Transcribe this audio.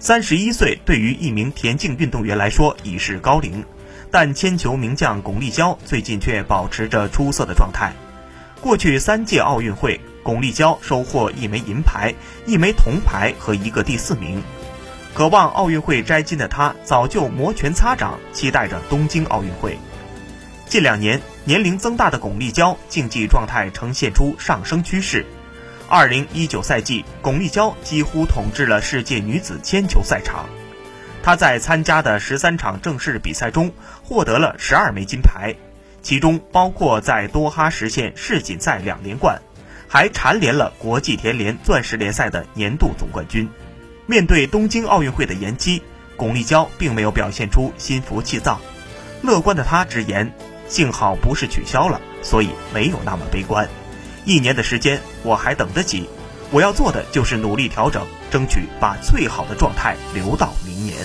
三十一岁对于一名田径运动员来说已是高龄，但铅球名将巩立姣最近却保持着出色的状态。过去三届奥运会，巩立姣收获一枚银牌、一枚铜牌和一个第四名。渴望奥运会摘金的她，早就摩拳擦掌，期待着东京奥运会。近两年，年龄增大的巩立姣竞技状态呈现出上升趋势。二零一九赛季，巩立姣几乎统治了世界女子铅球赛场。她在参加的十三场正式比赛中，获得了十二枚金牌，其中包括在多哈实现世锦赛两连冠，还蝉联了国际田联钻石联赛的年度总冠军。面对东京奥运会的延期，巩立姣并没有表现出心浮气躁。乐观的她直言：“幸好不是取消了，所以没有那么悲观。”一年的时间我还等得起，我要做的就是努力调整，争取把最好的状态留到明年。